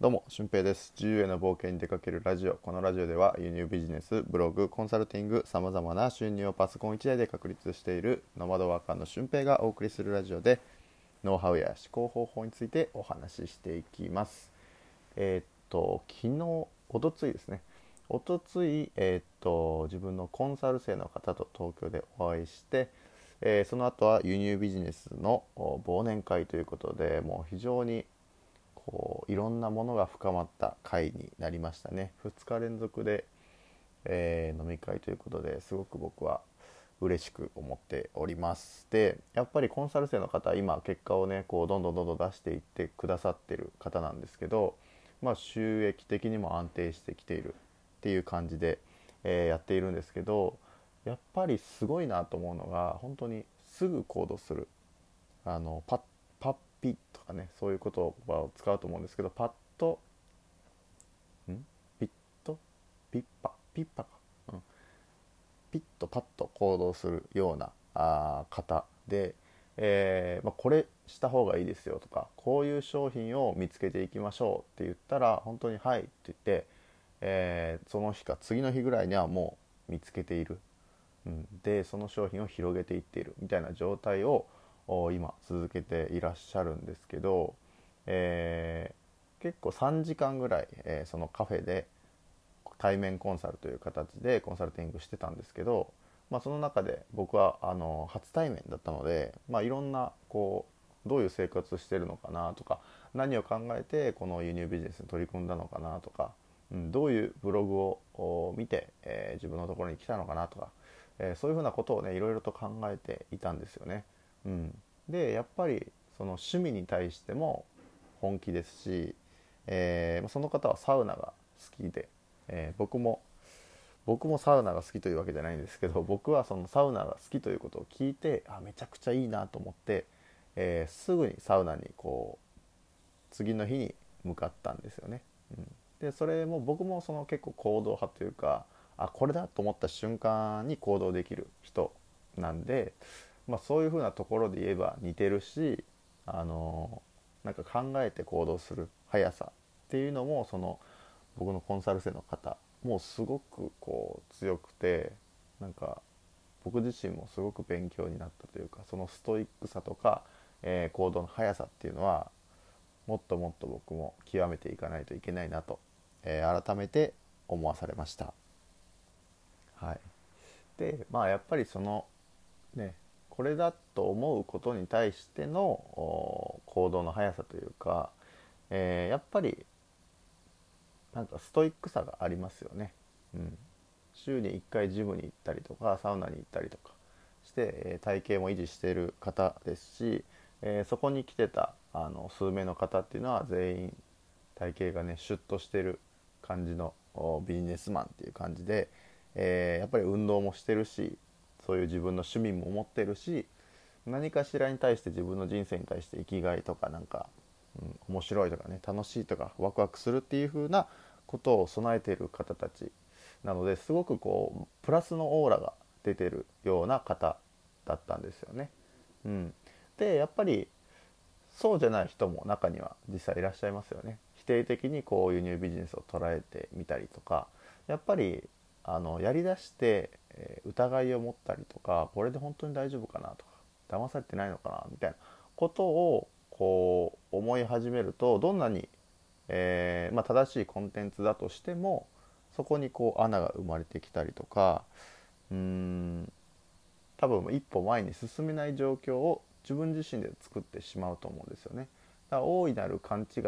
どうも、俊平です。自由への冒険に出かけるラジオ。このラジオでは輸入ビジネス、ブログ、コンサルティング、様々な収入をパソコン1台で確立しているノマドワーカーの俊平がお送りするラジオで、ノウハウや思考方法についてお話ししていきます。えーっと、昨日、おとついですね。おとつい、えーっと、自分のコンサル生の方と東京でお会いして、えーその後は輸入ビジネスの忘年会ということで、もう非常にこういろんなものが深まった回になりましたね。2日連続で、えー飲み会ということですごく僕は嬉しく思っております。でやっぱりコンサル生の方今結果をねこうどんどんどんどん出していってくださってる方なんですけど、まあ、収益的にも安定してきているっていう感じで、えーやっているんですけどやっぱりすごいなと思うのが本当にすぐ行動する。あのピとかねそういう言葉を使うと思うんですけどパッとん？ピッと？ピッパ？ピッパか、うん、ピッとパッと行動するようなあ方で、えーまあ、これした方がいいですよとかこういう商品を見つけていきましょうって言ったら本当に「はい」って言って、えーその日か次の日ぐらいにはもう見つけている、うん、でその商品を広げていっているみたいな状態を今続けていらっしゃるんですけど、えー結構3時間ぐらい、えーそのカフェで対面コンサルという形でコンサルティングしてたんですけど、まあ、その中で僕はあの初対面だったので、まあ、いろんなこうどういう生活してるのかなとか何を考えてこの輸入ビジネスに取り組んだのかなとか、うん、どういうブログを見て、えー自分のところに来たのかなとか、えそういうふうなことをねいろいろと考えていたんですよね。うん、でやっぱりその趣味に対しても本気ですし、えーその方はサウナが好きで、えー僕も僕もサウナが好きというわけじゃないんですけど 僕はそのサウナが好きということを聞いてあめちゃくちゃいいなと思って、えーすぐにサウナにこう次の日に向かったんですよね。うん、でそれも僕もその結構行動派というかあこれだと思った瞬間に行動できる人なんで、まあ、そういうふうなところで言えば似てるし、あのなんか考えて行動する速さっていうのもその僕のコンサル生の方もうすごくこう強くてなんか僕自身もすごく勉強になったというかそのストイックさとか、えー行動の速さっていうのはもっともっと僕も極めていかないといけないなと、えー改めて思わされました。はい、でまあやっぱりそのねこれだと思うことに対しての行動の速さというか、えーやっぱりなんかストイックさがありますよね。うん、週に1回ジムに行ったりとかサウナに行ったりとかして、えー体型も維持している方ですし、えーそこに来てたあの数名の方っていうのは全員体型がねシュッとしてる感じのビジネスマンっていう感じで、えーやっぱり運動もしてるしそういう自分の趣味も持ってるし何かしらに対して自分の人生に対して生きがいとかなんか、うん、面白いとかね楽しいとかワクワクするっていう風なことを備えている方たちなのですごくこうプラスのオーラが出てるような方だったんですよね。うん、でやっぱりそうじゃない人も中には実際いらっしゃいますよね。否定的にこう輸入ビジネスを捉えてみたりとかやっぱりあのやりだして、え疑いを持ったりとかこれで本当に大丈夫かなとか騙されてないのかなみたいなことをこう思い始めるとどんなに、えーまあ、正しいコンテンツだとしてもそこにこう穴が生まれてきたりとかうーん多分一歩前に進めない状況を自分自身で作ってしまうと思うんですよね。だから大いなる勘違い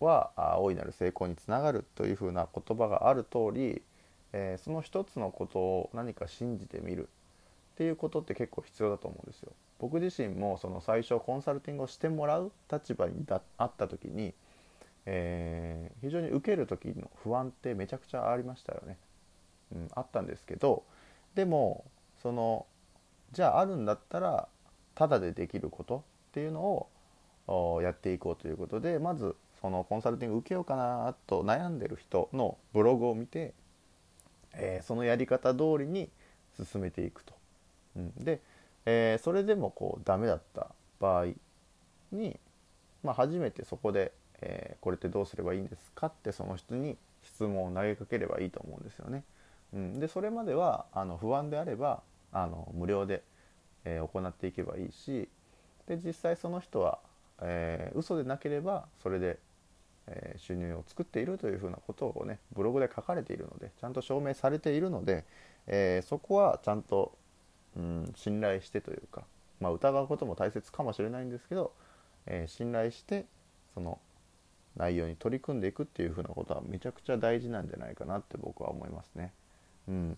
は大いなる成功につながるというふうな言葉がある通り、えーその一つのことを何か信じてみるっていうことって結構必要だと思うんですよ。僕自身もその最初コンサルティングをしてもらう立場にだあった時に、えー非常に受ける時の不安ってめちゃくちゃありましたよね。うん、あったんですけどでもそのじゃああるんだったらただでできることっていうのをやっていこうということでまずそのコンサルティング受けようかなと悩んでる人のブログを見て、えーそのやり方通りに進めていくと。うん、で、えーそれでもこうダメだった場合に、まあ、初めてそこで、えー、これってどうすればいいんですかってその人に質問を投げかければいいと思うんですよね。うん、でそれまではあの不安であればあの無料で、えー、行っていけばいいしで実際その人は、えー、嘘でなければそれで、え、収入を作っているというふうなことをねブログで書かれているのでちゃんと証明されているので、えそこはちゃんと、うん、信頼してというか、まあ、疑うことも大切かもしれないんですけど、え信頼してその内容に取り組んでいくっていうふうなことはめちゃくちゃ大事なんじゃないかなって僕は思いますね。うん、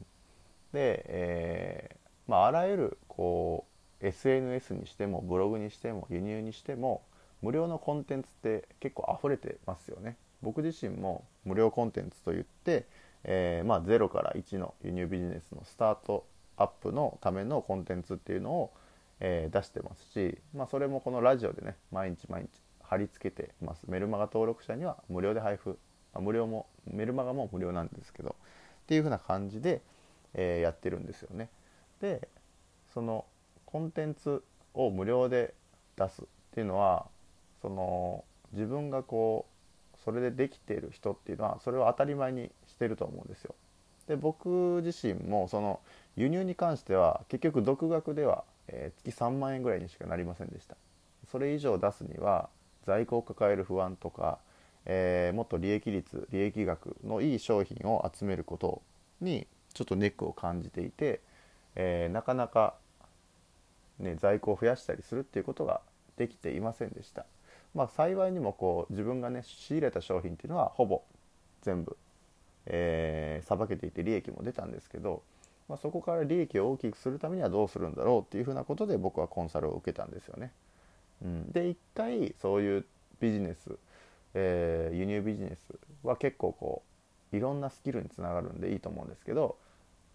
で、えー、まあ、あらゆるこう SNS にしてもブログにしても輸入にしても無料のコンテンツって結構溢れてますよね。僕自身も無料コンテンツといって、えー、まあ、0から1の輸入ビジネスのスタートアップのためのコンテンツっていうのを、えー、出してますし、まあ、それもこのラジオでね毎日毎日貼り付けてますメルマガ登録者には無料で配布、あ、無料もメルマガも無料なんですけどっていう風な感じで、えー、やってるんですよねでそのコンテンツを無料で出すっていうのはその自分がこうそれでできている人っていうのはそれを当たり前にしてると思うんですよで僕自身もその輸入に関しては結局独学では、えー、月3万円ぐらいにしかなりませんでしたそれ以上出すには在庫を抱える不安とか、えー、もっと利益率利益額のいい商品を集めることにちょっとネックを感じていて、えー、なかなか、ね、在庫を増やしたりするっていうことができていませんでした。まあ、幸いにもこう自分がね仕入れた商品っていうのはほぼ全部さば、えー、けていて利益も出たんですけど、まあ、そこから利益を大きくするためにはどうするんだろうっていうふうなことで僕はコンサルを受けたんですよね。うん、で一回そういうビジネス、えー、輸入ビジネスは結構こういろんなスキルにつながるんでいいと思うんですけど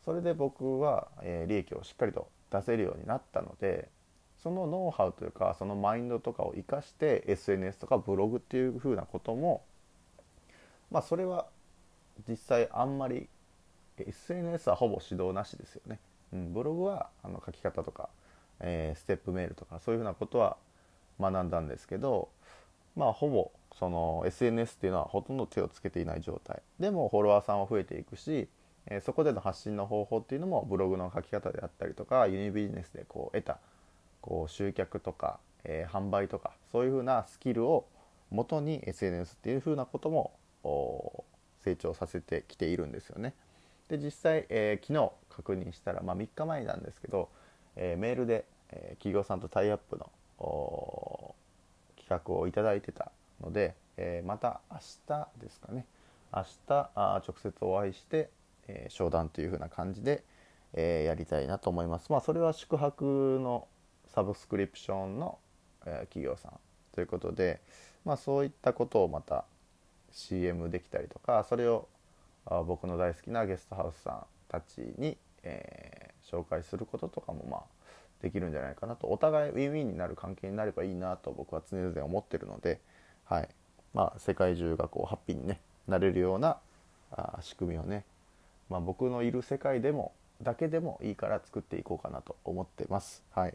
それで僕は、えー、利益をしっかりと出せるようになったのでそのノウハウというかそのマインドとかを生かして SNS とかブログっていう風なこともまあそれは実際あんまり SNS はほぼ指導なしですよね。うん、ブログはあの書き方とか、えー、ステップメールとかそういうふうなことは学んだんですけどまあほぼその SNS っていうのはほとんど手をつけていない状態でもフォロワーさんは増えていくし、えー、そこでの発信の方法っていうのもブログの書き方であったりとかユニビジネスでこう得たこう集客とか、えー、販売とかそういうふうなスキルをもとに SNS っていうふうなことも成長させてきているんですよね。で実際、えー、昨日確認したら、まあ、3日前なんですけど、えー、メールで、え企業さんとタイアップの企画をいただいてたので、え、また明日ですかね明日あ直接お会いして、え、商談という風な感じで、え、やりたいなと思います。まあ、それは宿泊のサブスクリプションの、え企業さんということで、まあ、そういったことをまた CM できたりとかそれをあ僕の大好きなゲストハウスさんたちに、え紹介することとかもまあできるんじゃないかなと。お互いウィンウィンになる関係になればいいなと僕は常々思ってるので、はい。まあ、世界中がこうハッピーに、ね、なれるようなあ仕組みをね、まあ、僕のいる世界でもだけでもいいから作っていこうかなと思ってます。はい。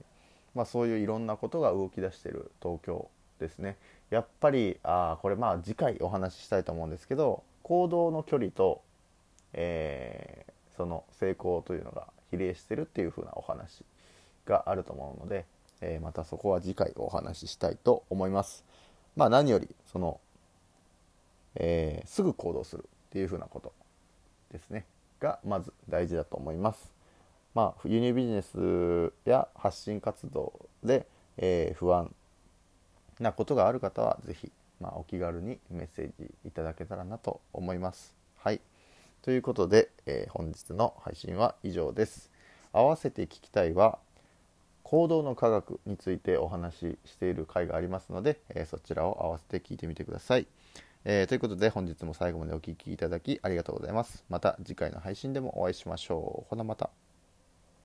まあ、そういういろんなことが動き出してる東京ですね。やっぱりあこれまあ次回お話ししたいと思うんですけど行動の距離と、えー、その成功というのが比例してるっていう風なお話があると思うので、えー、またそこは次回お話ししたいと思います。まあ何よりその、えー、すぐ行動するっていうふうなことですねがまず大事だと思います。まあ輸入ビジネスや発信活動で、えー、不安なことがある方は是非、まあ、お気軽にメッセージいただけたらなと思います。はいということで、えー、本日の配信は以上です。合わせて聞きたいは行動の科学についてお話ししている回がありますので、えー、そちらを合わせて聞いてみてください。えー、ということで本日も最後までお聴きいただきありがとうございます。また次回の配信でもお会いしましょう。ほなまた。